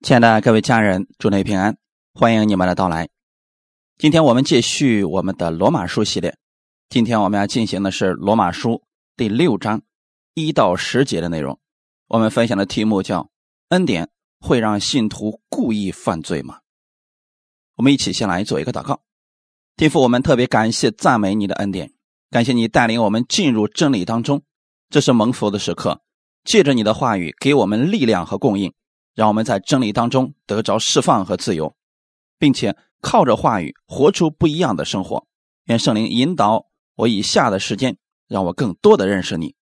亲爱的各位家人，祝您平安，欢迎你们的到来。今天我们继续我们的罗马书系列，今天我们要进行的是罗马书第六章一到十节的内容。我们分享的题目叫“恩典会让信徒故意犯罪吗？”我们一起先来做一个祷告。天父，我们特别感谢赞美你的恩典，感谢你带领我们进入真理当中，这是蒙福的时刻。借着你的话语，给我们力量和供应。让我们在真理当中得着释放和自由，并且靠着话语活出不一样的生活。愿圣灵引导我以下的时间，让我更多的认识你。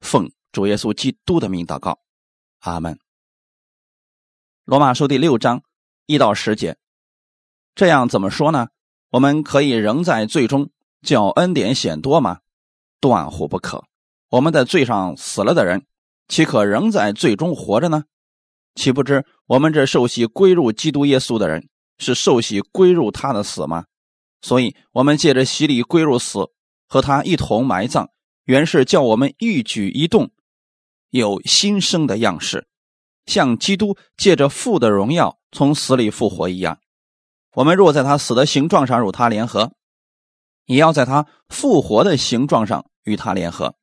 奉主耶稣基督的名祷告，阿门。罗马书第六章一到十节，这样怎么说呢？我们可以仍在罪中，叫恩典显多吗？断乎不可。我们在罪上死了的人，岂可仍在罪中活着呢？岂不知我们这受洗归入基督耶稣的人，是受洗归入他的死吗？所以，我们借着洗礼归入死，和他一同埋葬，原是叫我们一举一动有新生的样式，像基督借着父的荣耀从死里复活一样。我们若在他死的形状上与他联合，也要在他复活的形状上与他联合，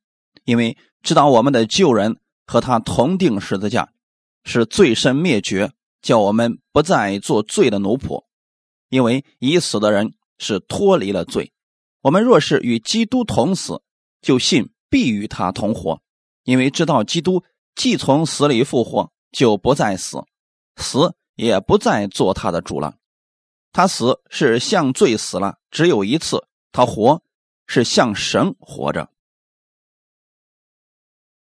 因为知道我们的旧人和他同定十字架。是罪身灭绝，叫我们不再做罪的奴仆，因为已死的人是脱离了罪。我们若是与基督同死，就信必与他同活，因为知道基督既从死里复活，就不再死，死也不再做他的主了。他死是向罪死了，只有一次；他活是向神活着。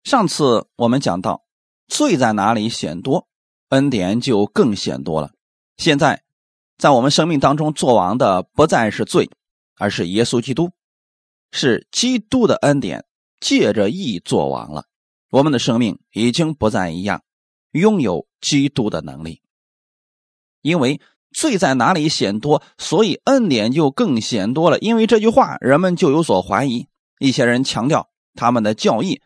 上次我们讲到。罪在哪里显多，恩典就更显多了。现在，在我们生命当中做王的不再是罪，而是耶稣基督，是基督的恩典借着义做王了。我们的生命已经不再一样，拥有基督的能力。因为罪在哪里显多，所以恩典就更显多了。因为这句话，人们就有所怀疑。一些人强调他们的教义。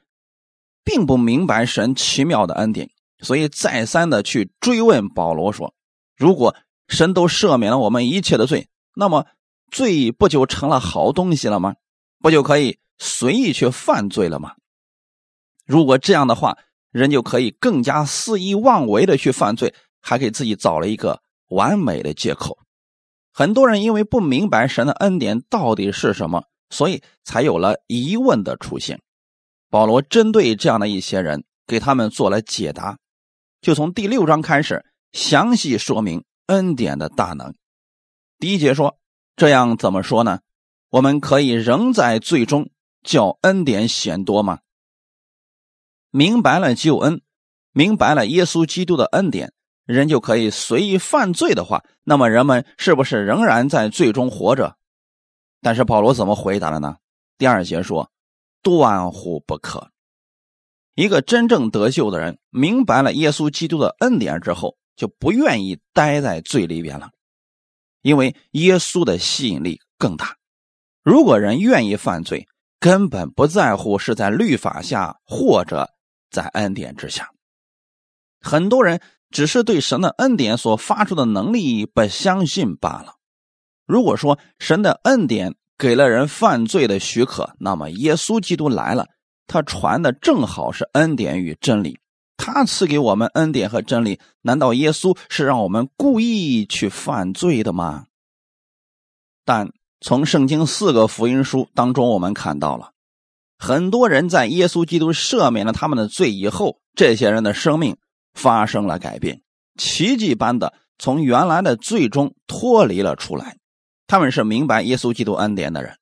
并不明白神奇妙的恩典，所以再三的去追问保罗说：“如果神都赦免了我们一切的罪，那么罪不就成了好东西了吗？不就可以随意去犯罪了吗？如果这样的话，人就可以更加肆意妄为的去犯罪，还给自己找了一个完美的借口。很多人因为不明白神的恩典到底是什么，所以才有了疑问的出现。”保罗针对这样的一些人，给他们做了解答，就从第六章开始详细说明恩典的大能。第一节说：“这样怎么说呢？我们可以仍在最终叫恩典显多吗？明白了救恩，明白了耶稣基督的恩典，人就可以随意犯罪的话，那么人们是不是仍然在最终活着？但是保罗怎么回答的呢？第二节说。”断乎不可！一个真正得救的人，明白了耶稣基督的恩典之后，就不愿意待在罪里边了，因为耶稣的吸引力更大。如果人愿意犯罪，根本不在乎是在律法下或者在恩典之下。很多人只是对神的恩典所发出的能力不相信罢了。如果说神的恩典，给了人犯罪的许可，那么耶稣基督来了，他传的正好是恩典与真理，他赐给我们恩典和真理，难道耶稣是让我们故意去犯罪的吗？但从圣经四个福音书当中，我们看到了很多人在耶稣基督赦免了他们的罪以后，这些人的生命发生了改变，奇迹般的从原来的罪中脱离了出来。他们是明白耶稣基督恩典的人，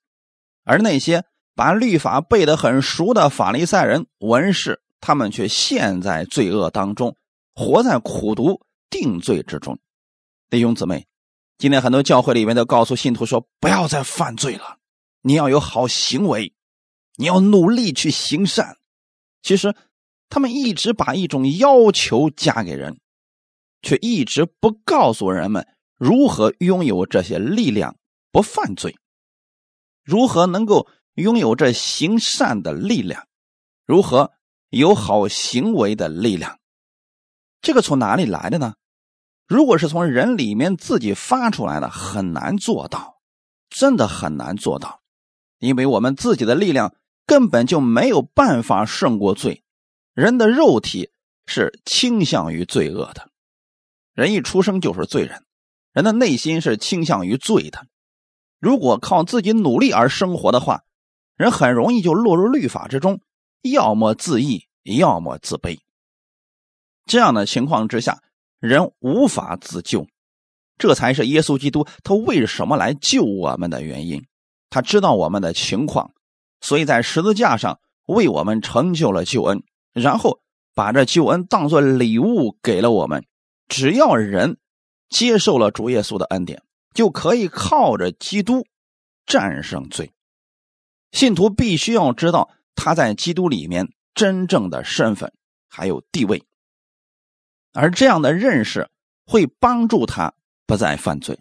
而那些把律法背得很熟的法利赛人、文士，他们却陷在罪恶当中，活在苦读定罪之中。弟兄姊妹，今天很多教会里面都告诉信徒说：“不要再犯罪了，你要有好行为，你要努力去行善。”其实，他们一直把一种要求加给人，却一直不告诉人们。如何拥有这些力量不犯罪？如何能够拥有这行善的力量？如何有好行为的力量？这个从哪里来的呢？如果是从人里面自己发出来的，很难做到，真的很难做到，因为我们自己的力量根本就没有办法胜过罪。人的肉体是倾向于罪恶的，人一出生就是罪人，人的内心是倾向于罪的。如果靠自己努力而生活的话，人很容易就落入律法之中，要么自义，要么自卑。这样的情况之下，人无法自救。这才是耶稣基督他为什么来救我们的原因。他知道我们的情况，所以在十字架上为我们成就了救恩，然后把这救恩当作礼物给了我们。只要人接受了主耶稣的恩典，就可以靠着基督战胜罪。信徒必须要知道他在基督里面真正的身份还有地位。而这样的认识会帮助他不再犯罪。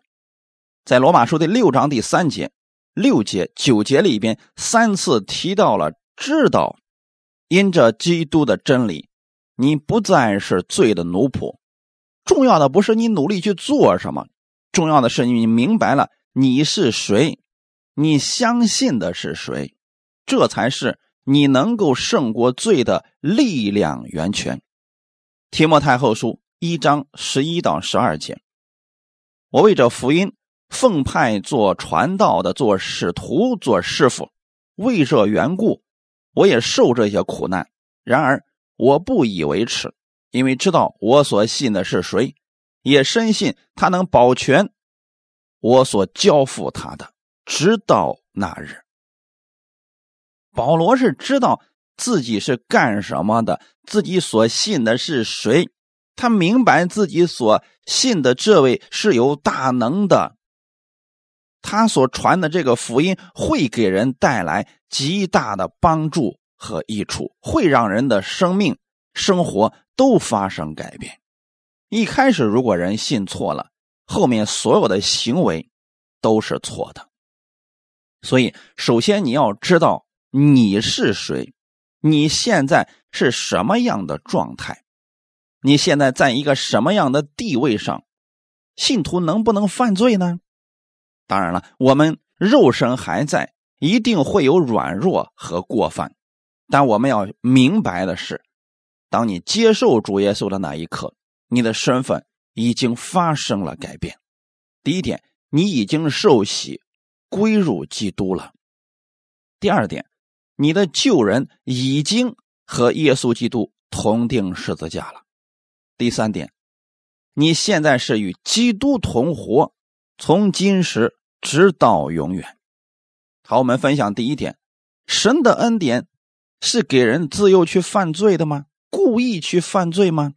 在罗马书的六章第三节、六节、九节里边，三次提到了知道，因着基督的真理，你不再是罪的奴仆。重要的不是你努力去做什么，重要的是你明白了你是谁，你相信的是谁，这才是你能够胜过罪的力量源泉。提摩太后书一章十一到十二节，我为这福音奉派做传道的，做使徒，做师傅，为这缘故，我也受这些苦难。然而我不以为耻，因为知道我所信的是谁，也深信他能保全我所交付他的，直到那日。保罗是知道。自己是干什么的？自己所信的是谁？他明白自己所信的这位是有大能的，他所传的这个福音会给人带来极大的帮助和益处，会让人的生命、生活都发生改变。一开始，如果人信错了，后面所有的行为都是错的。所以，首先你要知道你是谁。你现在是什么样的状态？你现在在一个什么样的地位上？信徒能不能犯罪呢？当然了，我们肉身还在，一定会有软弱和过犯。但我们要明白的是，当你接受主耶稣的那一刻，你的身份已经发生了改变。第一点，你已经受洗归入基督了。第二点。你的旧人已经和耶稣基督同定十字架了。第三点，你现在是与基督同活，从今时直到永远。好，我们分享第一点：神的恩典是给人自由去犯罪的吗？故意去犯罪吗？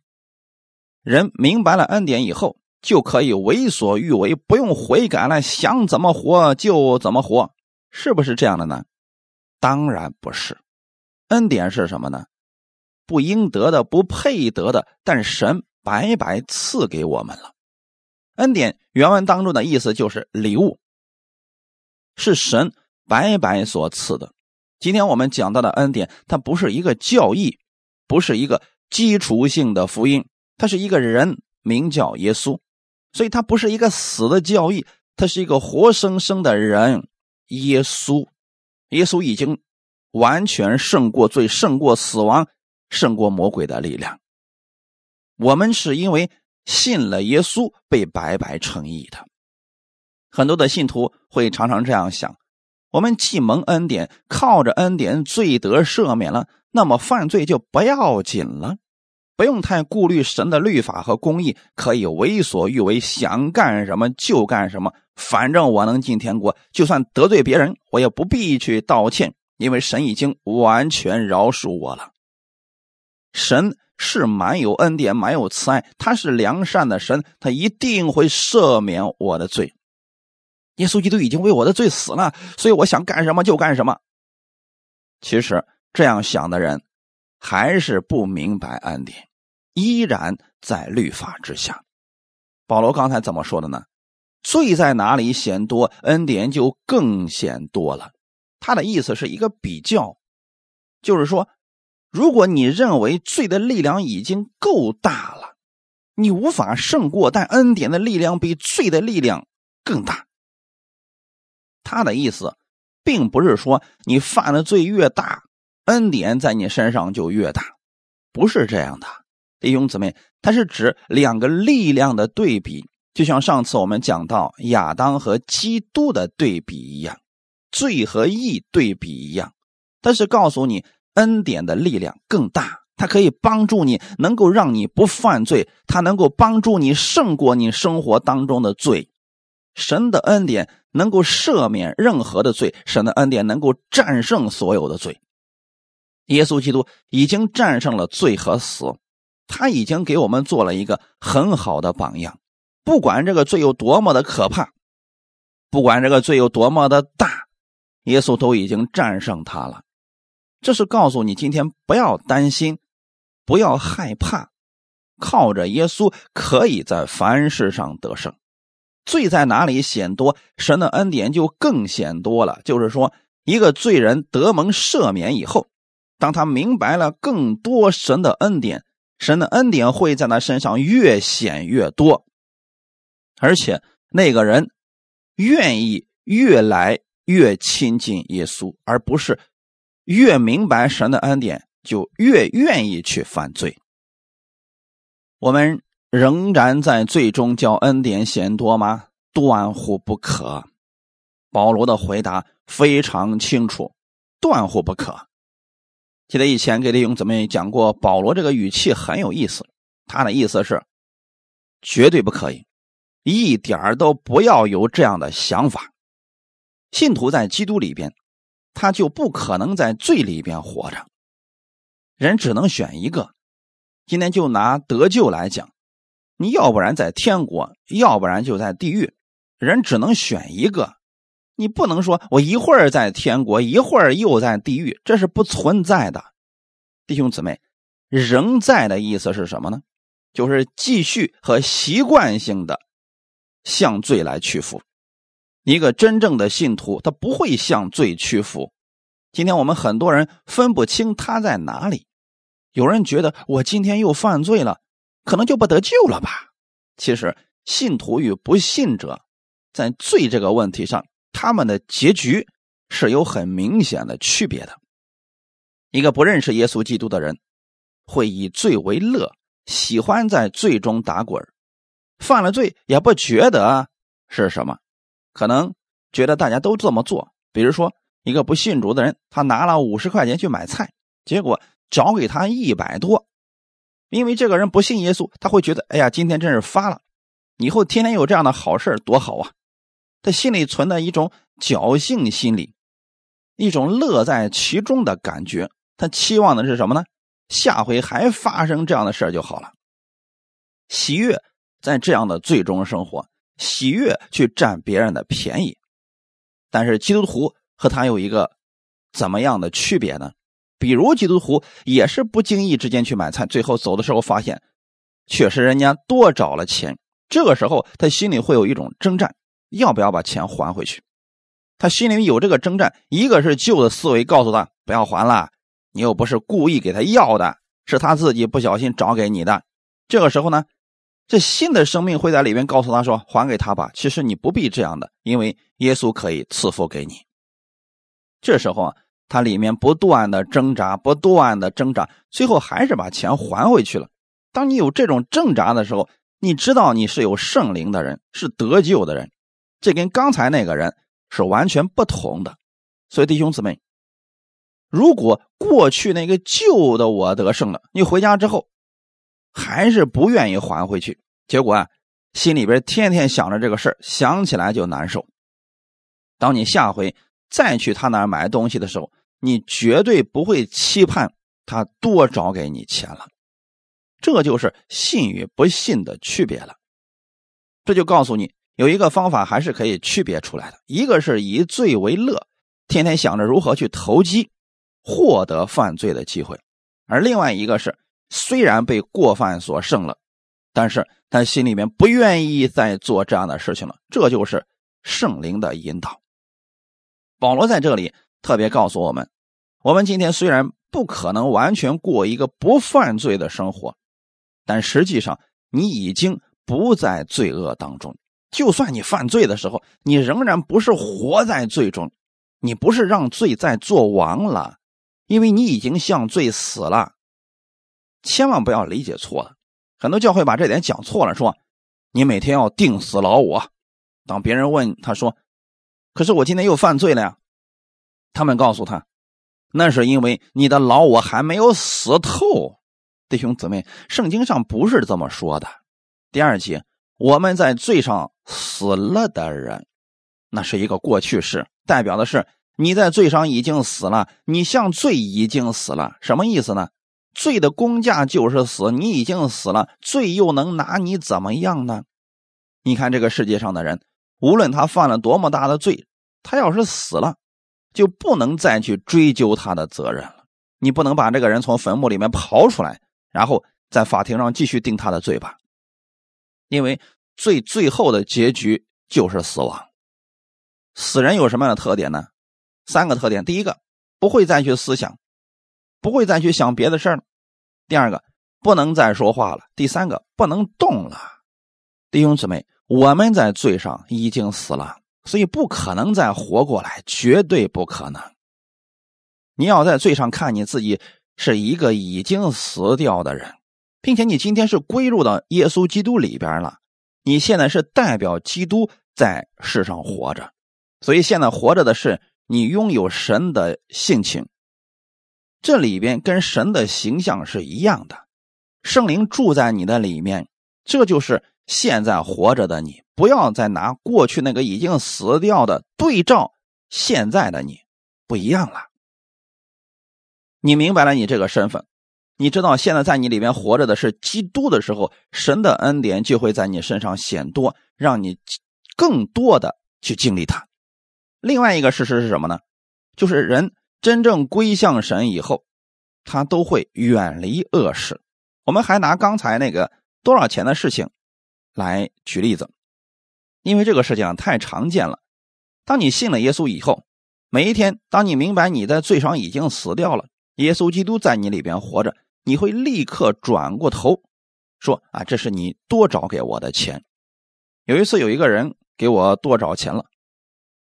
人明白了恩典以后，就可以为所欲为，不用悔改了，想怎么活就怎么活，是不是这样的呢？当然不是，恩典是什么呢？不应得的、不配得的，但神白白赐给我们了。恩典原文当中的意思就是礼物，是神白白所赐的。今天我们讲到的恩典，它不是一个教义，不是一个基础性的福音，它是一个人名叫耶稣，所以它不是一个死的教义，它是一个活生生的人耶稣。耶稣已经完全胜过罪，胜过死亡，胜过魔鬼的力量。我们是因为信了耶稣，被白白称义的。很多的信徒会常常这样想：我们既蒙恩典，靠着恩典罪得赦免了，那么犯罪就不要紧了，不用太顾虑神的律法和公义，可以为所欲为，想干什么就干什么。反正我能进天国，就算得罪别人，我也不必去道歉，因为神已经完全饶恕我了。神是满有恩典、满有慈爱，他是良善的神，他一定会赦免我的罪。耶稣基督已经为我的罪死了，所以我想干什么就干什么。其实这样想的人，还是不明白恩典，依然在律法之下。保罗刚才怎么说的呢？罪在哪里显多，恩典就更显多了。他的意思是一个比较，就是说，如果你认为罪的力量已经够大了，你无法胜过，但恩典的力量比罪的力量更大。他的意思，并不是说你犯的罪越大，恩典在你身上就越大，不是这样的，弟兄姊妹，它是指两个力量的对比，就像上次我们讲到亚当和基督的对比一样，罪和义对比一样，但是告诉你，恩典的力量更大，它可以帮助你，能够让你不犯罪，它能够帮助你胜过你生活当中的罪。神的恩典能够赦免任何的罪，神的恩典能够战胜所有的罪。耶稣基督已经战胜了罪和死，他已经给我们做了一个很好的榜样。不管这个罪有多么的可怕，不管这个罪有多么的大，耶稣都已经战胜他了。这是告诉你，今天不要担心，不要害怕，靠着耶稣可以在凡事上得胜。罪在哪里显多，神的恩典就更显多了。就是说，一个罪人得蒙赦免以后，当他明白了更多神的恩典，神的恩典会在他身上越显越多，而且那个人愿意越来越亲近耶稣，而不是越明白神的恩典就越愿意去犯罪。我们。仍然在最终叫恩典显多吗？断乎不可。保罗的回答非常清楚，断乎不可。记得以前给弟兄姊妹讲过，保罗这个语气很有意思。他的意思是，绝对不可以，一点都不要有这样的想法。信徒在基督里边，他就不可能在罪里边活着。人只能选一个。今天就拿得救来讲。你要不然在天国，要不然就在地狱，人只能选一个。你不能说我一会儿在天国，一会儿又在地狱，这是不存在的。弟兄姊妹，仍在的意思是什么呢？就是继续和习惯性的向罪来屈服。一个真正的信徒，他不会向罪屈服。今天我们很多人分不清他在哪里。有人觉得我今天又犯罪了。可能就不得救了吧？其实，信徒与不信者在罪这个问题上，他们的结局是有很明显的区别的。一个不认识耶稣基督的人，会以罪为乐，喜欢在罪中打滚犯了罪也不觉得是什么，可能觉得大家都这么做。比如说，一个不信主的人，他拿了五十块钱去买菜，结果找给他一百多。因为这个人不信耶稣，他会觉得：“哎呀，今天真是发了，以后天天有这样的好事多好啊！”他心里存的一种侥幸心理，一种乐在其中的感觉。他期望的是什么呢？下回还发生这样的事就好了。喜悦在这样的最终生活，喜悦去占别人的便宜。但是基督徒和他有一个怎么样的区别呢？比如基督徒也是不经意之间去买菜，最后走的时候发现，确实人家多找了钱。这个时候他心里会有一种征战，要不要把钱还回去？他心里有这个征战，一个是旧的思维告诉他不要还了，你又不是故意给他要的，是他自己不小心找给你的。这个时候呢，这新的生命会在里面告诉他说还给他吧，其实你不必这样的，因为耶稣可以赐福给你。这时候啊。他里面不断的挣扎，不断的挣扎，最后还是把钱还回去了。当你有这种挣扎的时候，你知道你是有圣灵的人，是得救的人，这跟刚才那个人是完全不同的。所以弟兄姊妹，如果过去那个旧的我得胜了，你回家之后还是不愿意还回去，结果啊，心里边天天想着这个事，想起来就难受。当你下回。再去他那儿买东西的时候，你绝对不会期盼他多找给你钱了。这就是信与不信的区别了。这就告诉你，有一个方法还是可以区别出来的：一个是以罪为乐，天天想着如何去投机，获得犯罪的机会；而另外一个是，虽然被过犯所胜了，但是他心里面不愿意再做这样的事情了。这就是圣灵的引导。保罗在这里特别告诉我们：我们今天虽然不可能完全过一个不犯罪的生活，但实际上你已经不在罪恶当中。就算你犯罪的时候，你仍然不是活在罪中，你不是让罪在做王了，因为你已经向罪死了。千万不要理解错了，很多教会把这点讲错了，说你每天要定死老我。当别人问他说：“可是我今天又犯罪了呀？”他们告诉他：“那是因为你的老我还没有死透。”弟兄姊妹，圣经上不是这么说的。第二节，我们在罪上死了的人，那是一个过去式，代表的是你在罪上已经死了，你向罪已经死了。什么意思呢？罪的公价就是死，你已经死了，罪又能拿你怎么样呢？你看这个世界上的人，无论他犯了多么大的罪，他要是死了，就不能再去追究他的责任了。你不能把这个人从坟墓里面刨出来。然后在法庭上继续定他的罪吧，因为最最后的结局就是死亡。死人有什么样的特点呢？三个特点：第一个，不会再去思想，不会再去想别的事儿；第二个，不能再说话了；第三个，不能动了。弟兄姊妹，我们在罪上已经死了，所以不可能再活过来，绝对不可能。你要在罪上看你自己。是一个已经死掉的人，并且你今天是归入到耶稣基督里边了。你现在是代表基督在世上活着，所以现在活着的是你拥有神的性情，这里边跟神的形象是一样的。圣灵住在你的里面，这就是现在活着的你。不要再拿过去那个已经死掉的对照现在的你，不一样了。你明白了你这个身份，你知道现在在你里面活着的是基督的时候，神的恩典就会在你身上显多，让你更多的去经历它。另外一个事实是什么呢？就是人真正归向神以后，他都会远离恶事。我们还拿刚才那个多少钱的事情来举例子，因为这个事情太常见了。当你信了耶稣以后，每一天，当你明白你在罪上已经死掉了。耶稣基督在你里边活着，你会立刻转过头说：“啊，这是你多找给我的钱。”有一次，有一个人给我多找钱了，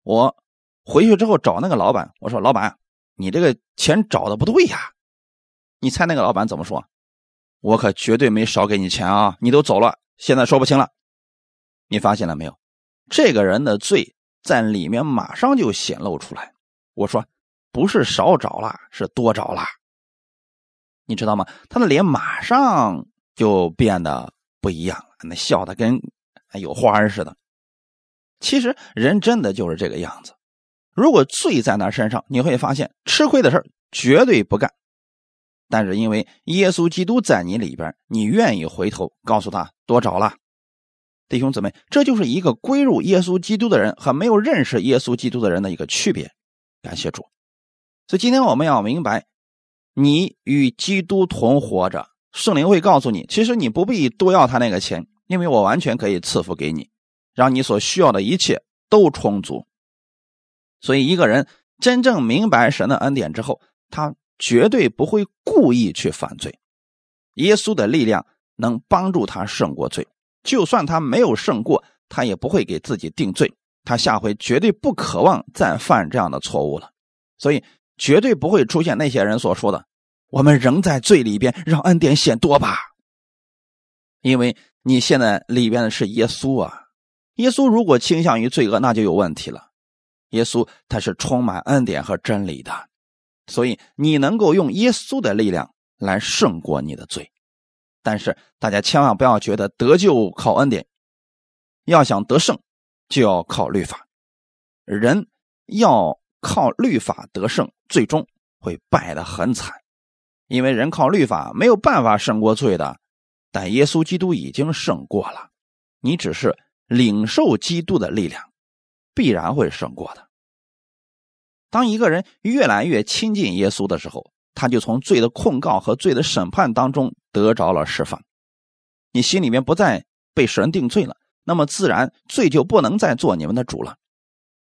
我回去之后找那个老板，我说：“老板，你这个钱找的不对呀。”你猜那个老板怎么说？我可绝对没少给你钱啊！你都走了，现在说不清了。你发现了没有？这个人的罪在里面马上就显露出来。我说。不是少找了，是多找了。你知道吗？他的脸马上就变得不一样了，那笑的跟有花似的。其实人真的就是这个样子。如果罪在那身上，你会发现吃亏的事绝对不干。但是因为耶稣基督在你里边，你愿意回头告诉他多找了。弟兄姊妹，这就是一个归入耶稣基督的人和没有认识耶稣基督的人的一个区别。感谢主。所以今天我们要明白，你与基督同活着，圣灵会告诉你，其实你不必多要他那个钱，因为我完全可以赐福给你，让你所需要的一切都充足。所以一个人真正明白神的恩典之后，他绝对不会故意去犯罪。耶稣的力量能帮助他胜过罪，就算他没有胜过，他也不会给自己定罪，他下回绝对不渴望再犯这样的错误了。所以。绝对不会出现那些人所说的“我们仍在罪里边，让恩典显多吧”。因为你现在里边的是耶稣啊，耶稣如果倾向于罪恶，那就有问题了。耶稣他是充满恩典和真理的，所以你能够用耶稣的力量来胜过你的罪。但是大家千万不要觉得得救靠恩典，要想得胜就要靠律法。人要。靠律法得胜，最终会败得很惨，因为人靠律法没有办法胜过罪的，但耶稣基督已经胜过了。你只是领受基督的力量，必然会胜过的。当一个人越来越亲近耶稣的时候，他就从罪的控告和罪的审判当中得着了释放。你心里面不再被神定罪了，那么自然罪就不能再做你们的主了。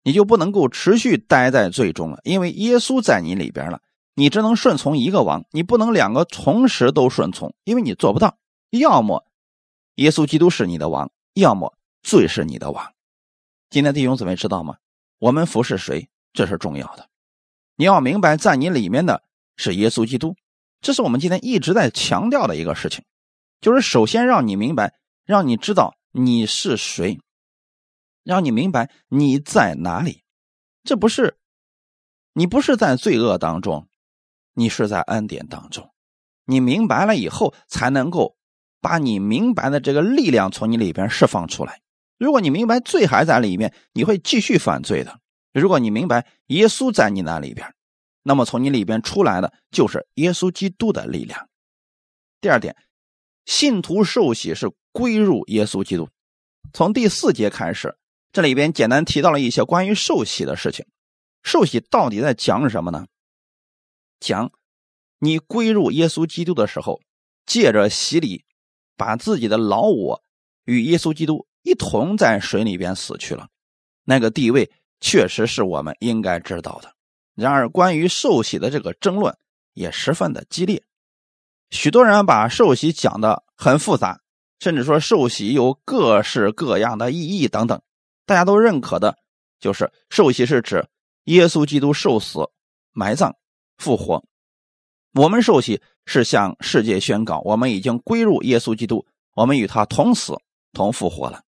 你就不能够持续待在最终了，因为耶稣在你里边了。你只能顺从一个王，你不能两个同时都顺从，因为你做不到。要么耶稣基督是你的王，要么罪是你的王。今天弟兄姊妹知道吗？我们服侍谁，这是重要的。你要明白，在你里面的是耶稣基督，这是我们今天一直在强调的一个事情，就是首先让你明白，让你知道你是谁，让你明白你在哪里。这不是你不是在罪恶当中，你是在恩典当中。你明白了以后，才能够把你明白的这个力量从你里边释放出来。如果你明白罪还在里面，你会继续犯罪的。如果你明白耶稣在你那里边，那么从你里边出来的就是耶稣基督的力量。第二点，信徒受洗是归入耶稣基督。从第四节开始，这里边简单提到了一些关于受洗的事情。受洗到底在讲什么呢？讲。你归入耶稣基督的时候，借着洗礼，把自己的老我与耶稣基督一同在水里边死去了。那个地位确实是我们应该知道的。然而，关于受洗的这个争论也十分的激烈。许多人把受洗讲的很复杂，甚至说受洗有各式各样的意义等等。大家都认可的就是受洗是指耶稣基督受死、埋葬、复活。我们受洗是向世界宣告，我们已经归入耶稣基督，我们与他同死同复活了。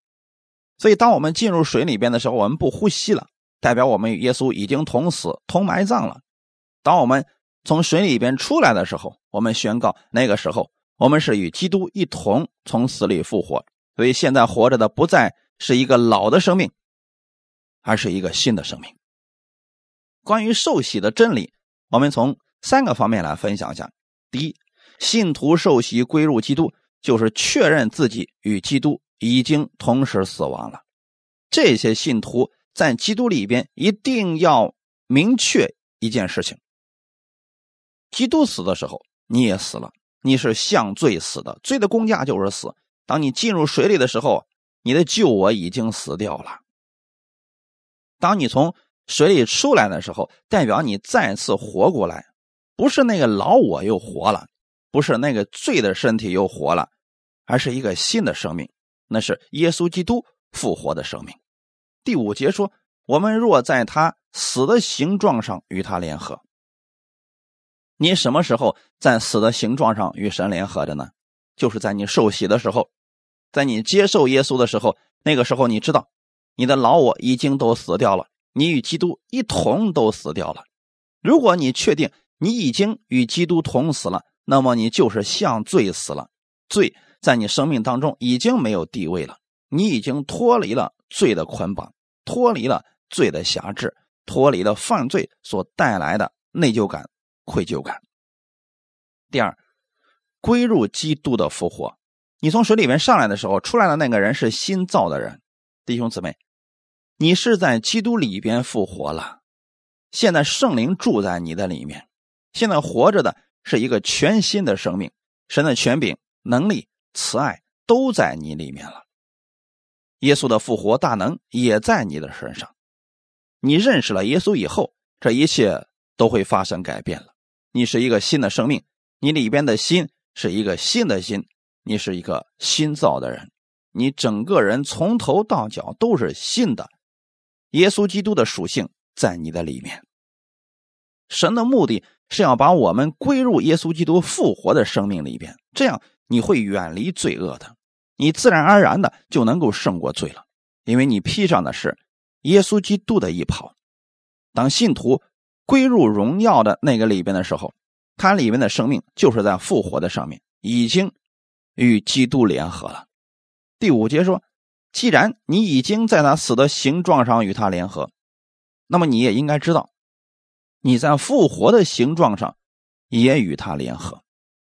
所以，当我们进入水里边的时候，我们不呼吸了，代表我们与耶稣已经同死同埋葬了。当我们从水里边出来的时候，我们宣告，那个时候我们是与基督一同从死里复活。所以，现在活着的不再是一个老的生命，而是一个新的生命。关于受洗的真理，我们从。三个方面来分享一下：第一，信徒受洗归入基督，就是确认自己与基督已经同时死亡了。这些信徒在基督里边一定要明确一件事情：基督死的时候，你也死了，你是向罪死的，罪的公价就是死。当你进入水里的时候，你的旧我已经死掉了。当你从水里出来的时候，代表你再次活过来。不是那个老我又活了，不是那个罪的身体又活了，而是一个新的生命，那是耶稣基督复活的生命。第五节说：“我们若在他死的形状上与他联合。”你什么时候在死的形状上与神联合的呢？就是在你受洗的时候，在你接受耶稣的时候，那个时候你知道你的老我已经都死掉了，你与基督一同都死掉了。如果你确定。你已经与基督同死了，那么你就是向罪死了。罪在你生命当中已经没有地位了，你已经脱离了罪的捆绑，脱离了罪的辖制，脱离了犯罪所带来的内疚感、愧疚感。第二，归入基督的复活。你从水里面上来的时候，出来的那个人是新造的人，弟兄姊妹，你是在基督里边复活了，现在圣灵住在你的里面。现在活着的是一个全新的生命，神的权柄、能力、慈爱都在你里面了。耶稣的复活大能也在你的身上。你认识了耶稣以后，这一切都会发生改变了。你是一个新的生命，你里边的心是一个新的心，你是一个新造的人，你整个人从头到脚都是新的。耶稣基督的属性在你的里面。神的目的是要把我们归入耶稣基督复活的生命里边，这样你会远离罪恶的，你自然而然的就能够胜过罪了，因为你披上的是耶稣基督的衣袍。当信徒归入荣耀的那个里边的时候，他里面的生命就是在复活的上面已经与基督联合了。第五节说，既然你已经在他死的形状上与他联合，那么你也应该知道。你在复活的形状上也与他联合，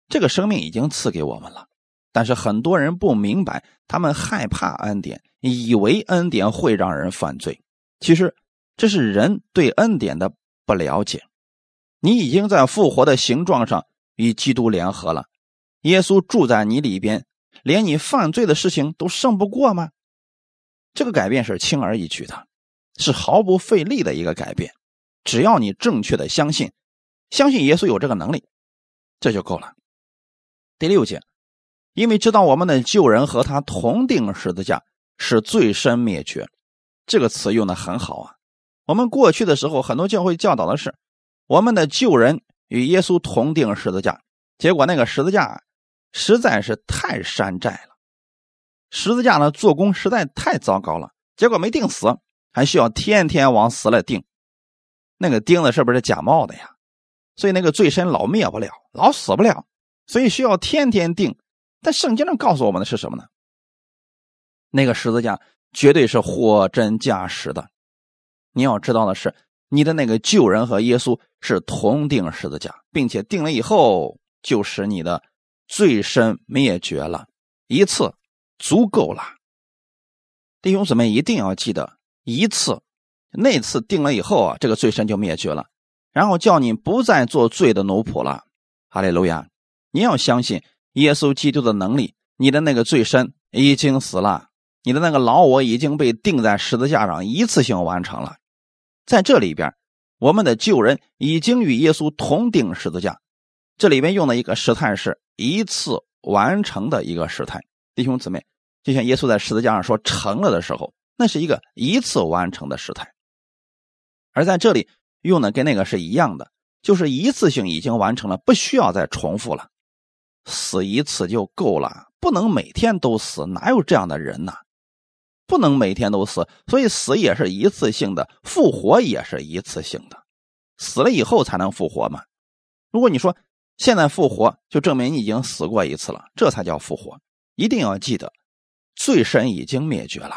这个生命已经赐给我们了。但是很多人不明白，他们害怕恩典，以为恩典会让人犯罪。其实这是人对恩典的不了解。你已经在复活的形状上与基督联合了，耶稣住在你里边，连你犯罪的事情都胜不过吗？这个改变是轻而易举的，是毫不费力的一个改变。只要你正确的相信，相信耶稣有这个能力，这就够了。第六节，因为知道我们的旧人和他同定十字架，使罪身灭绝。这个词用的很好啊。我们过去的时候，很多教会教导的是，我们的旧人与耶稣同定十字架，结果那个十字架实在是太山寨了，十字架的做工实在太糟糕了，结果没钉死，还需要天天往死了钉。那个钉子是不是假冒的呀？所以那个罪身老灭不了，老死不了，所以需要天天钉。但圣经上告诉我们的是什么呢？那个十字架绝对是货真价实的。你要知道的是，你的那个旧人和耶稣是同定十字架，并且定了以后，就使你的罪身灭绝了，一次足够了。弟兄姊妹一定要记得，一次，那次定了以后啊，这个罪身就灭绝了，然后叫你不再做罪的奴仆了。哈利路亚！你要相信耶稣基督的能力，你的那个罪身已经死了。你的那个老我已经被钉在十字架上，一次性完成了。在这里边，我们的旧人已经与耶稣同钉十字架。这里边用的一个时态是一次完成的一个时态。弟兄姊妹，就像耶稣在十字架上说成了的时候，那是一个一次完成的时态。而在这里用的跟那个是一样的，就是一次性已经完成了，不需要再重复了。死一次就够了，不能每天都死，哪有这样的人呢？不能每天都死，所以死也是一次性的，复活也是一次性的，死了以后才能复活嘛。如果你说现在复活，就证明你已经死过一次了，这才叫复活。一定要记得，罪神已经灭绝了。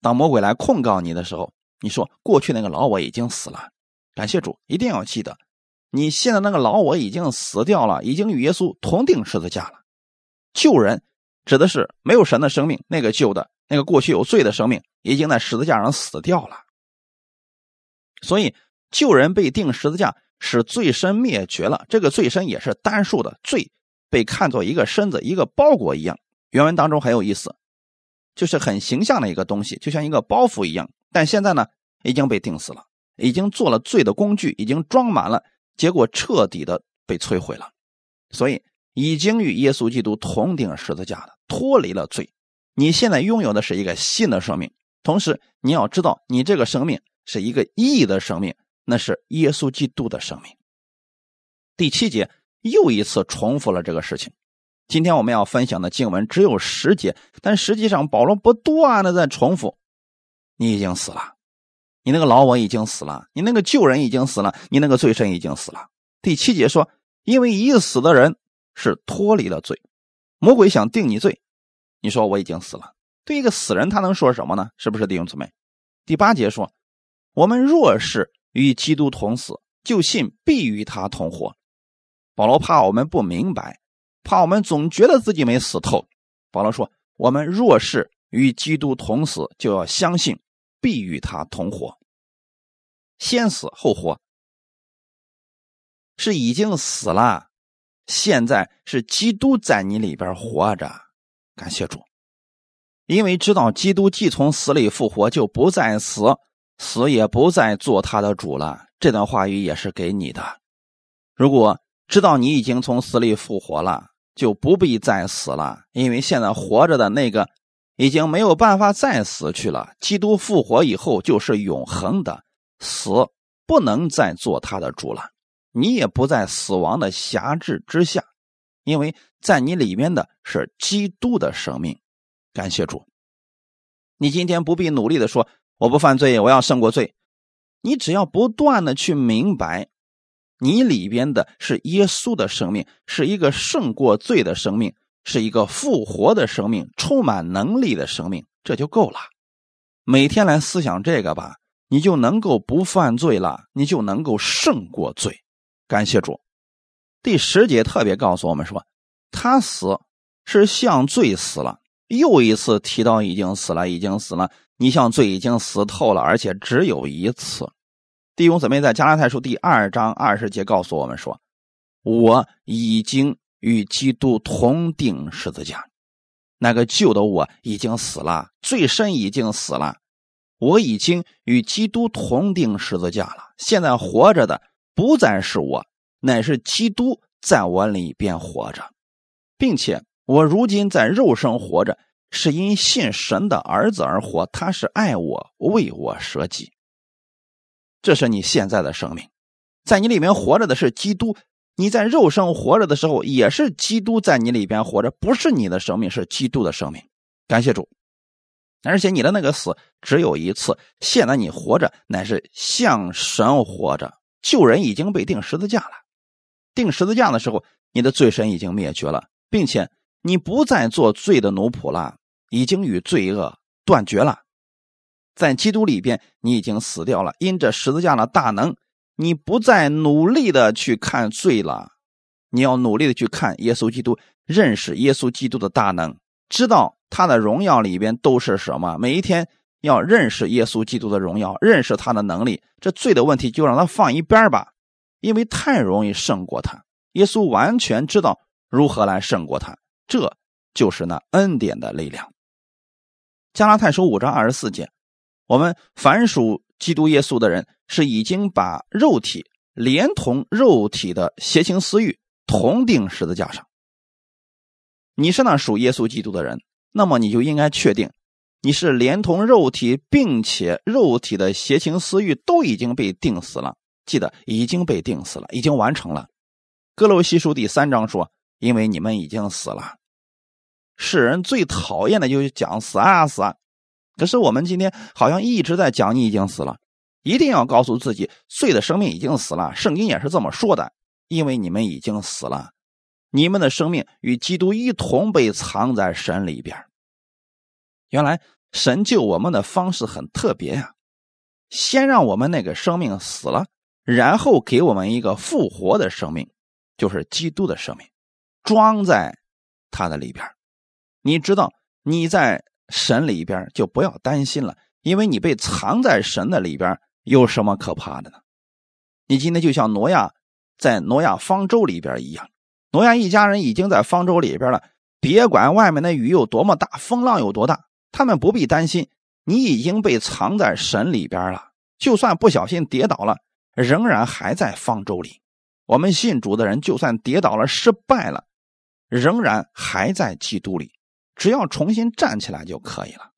当魔鬼来控告你的时候，你说过去那个老我已经死了。感谢主，一定要记得，你现在那个老我已经死掉了，已经与耶稣同定十字架了。旧人指的是没有神的生命，那个旧的。那个过去有罪的生命已经在十字架上死掉了，所以旧人被钉十字架，使罪身灭绝了。这个罪身也是单数的，罪被看作一个身子、一个包裹一样。原文当中很有意思，就是很形象的一个东西，就像一个包袱一样。但现在呢，已经被钉死了，已经做了罪的工具，已经装满了，结果彻底的被摧毁了。所以已经与耶稣基督同顶十字架的，脱离了罪。你现在拥有的是一个新的生命，同时你要知道，你这个生命是一个义的生命，那是耶稣基督的生命。第七节又一次重复了这个事情。今天我们要分享的经文只有十节，但实际上保罗不断的在重复：你已经死了，你那个老我已经死了，你那个旧人已经死了，你那个罪身已经死了。第七节说，因为已死的人是脱离了罪，魔鬼想定你罪。你说我已经死了，对一个死人，他能说什么呢？是不是弟兄姊妹？第八节说，我们若是与基督同死，就信必与他同活。保罗怕我们不明白，怕我们总觉得自己没死透。保罗说，我们若是与基督同死，就要相信必与他同活。先死后活，是已经死了，现在是基督在你里边活着。感谢主，因为知道基督既从死里复活，就不再死，死也不再做他的主了。这段话语也是给你的。如果知道你已经从死里复活了，就不必再死了，因为现在活着的那个已经没有办法再死去了。基督复活以后就是永恒的，死不能再做他的主了，你也不在死亡的辖制之下。因为在你里面的是基督的生命，感谢主。你今天不必努力的说我不犯罪，我要胜过罪。你只要不断的去明白，你里边的是耶稣的生命，是一个胜过罪的生命，是一个复活的生命，充满能力的生命，这就够了。每天来思想这个吧，你就能够不犯罪了，你就能够胜过罪。感谢主。第十节特别告诉我们说，他死是向罪死了。又一次提到已经死了，已经死了。你像罪已经死透了，而且只有一次。弟兄姊妹在加拉太书第二章二十节告诉我们说，我已经与基督同定十字架，那个旧的我已经死了，罪身已经死了，我已经与基督同定十字架了。现在活着的不再是我。乃是基督在我里边活着，并且我如今在肉身活着，是因信神的儿子而活。他是爱我，为我舍己。这是你现在的生命，在你里面活着的是基督。你在肉身活着的时候，也是基督在你里边活着，不是你的生命，是基督的生命。感谢主。而且你的那个死只有一次，现在你活着乃是向神活着。救人已经被钉十字架了，钉十字架的时候，你的罪神已经灭绝了，并且你不再做罪的奴仆了，已经与罪恶断绝了。在基督里边，你已经死掉了。因着十字架的大能，你不再努力的去看罪了，你要努力的去看耶稣基督，认识耶稣基督的大能，知道他的荣耀里边都是什么。每一天要认识耶稣基督的荣耀，认识他的能力。这罪的问题就让他放一边吧，因为太容易胜过他。耶稣完全知道如何来胜过他，这就是那恩典的力量。加拉太书五章二十四节。我们凡属基督耶稣的人，是已经把肉体连同肉体的邪情私欲同定十字架上。你是那属耶稣基督的人，那么你就应该确定，你是连同肉体，并且肉体的邪情私欲都已经被定死了。记得已经被定死了，已经完成了。哥罗西书第三章说：“因为你们已经死了。”世人最讨厌的就是讲死啊死啊。可是我们今天好像一直在讲你已经死了，一定要告诉自己，罪的生命已经死了。圣经也是这么说的，因为你们已经死了，你们的生命与基督一同被藏在神里边。原来神救我们的方式很特别呀，先让我们那个生命死了，然后给我们一个复活的生命，就是基督的生命，装在他的里边。你知道你在。神里边就不要担心了，因为你被藏在神的里边，有什么可怕的呢？你今天就像挪亚在挪亚方舟里边一样，挪亚一家人已经在方舟里边了，别管外面的雨有多么大，风浪有多大，他们不必担心。你已经被藏在神里边了，就算不小心跌倒了，仍然还在方舟里。我们信主的人，就算跌倒了、失败了，仍然还在基督里。只要重新站起来就可以了。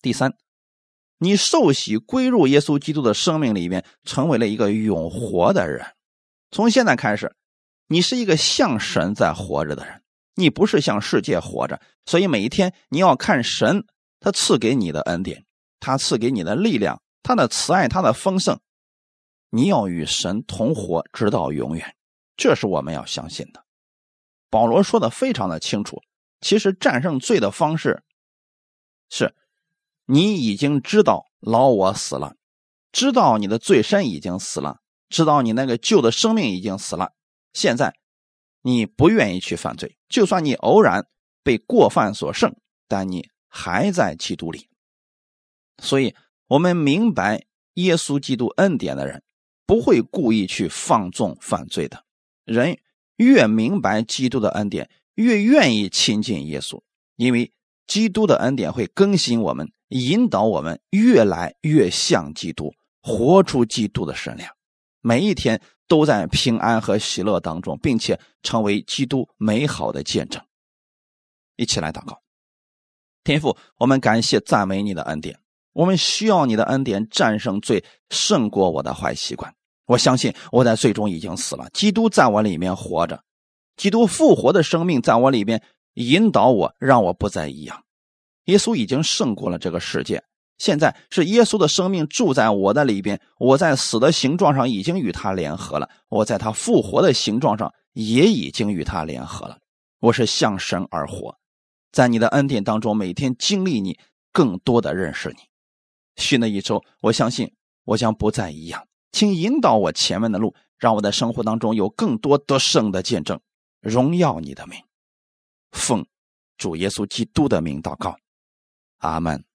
第三，你受洗归入耶稣基督的生命里面，成为了一个永活的人。从现在开始，你是一个像神在活着的人，你不是向世界活着。所以每一天你要看神他赐给你的恩典，他赐给你的力量，他的慈爱，他的丰盛。你要与神同活，直到永远。这是我们要相信的。保罗说的非常的清楚。其实战胜罪的方式，是，你已经知道老我死了，知道你的罪身已经死了，知道你那个旧的生命已经死了。现在，你不愿意去犯罪，就算你偶然被过犯所胜，但你还在基督里。所以，我们明白耶稣基督恩典的人，不会故意去放纵犯罪的人。越明白基督的恩典。越愿意亲近耶稣，因为基督的恩典会更新我们，引导我们越来越像基督，活出基督的神量。每一天都在平安和喜乐当中，并且成为基督美好的见证。一起来祷告，天父，我们感谢赞美你的恩典，我们需要你的恩典战胜罪，胜过我的坏习惯。我相信我在最终已经死了，基督在我里面活着。基督复活的生命在我里边引导我，让我不再一样。耶稣已经胜过了这个世界，现在是耶稣的生命住在我的里边。我在死的形状上已经与他联合了，我在他复活的形状上也已经与他联合了。我是向神而活，在你的恩典当中，每天经历你，更多的认识你。新的一周，我相信我将不再一样。请引导我前面的路，让我在生活当中有更多得胜的见证。荣耀你的名，奉主耶稣基督的名祷告，阿门。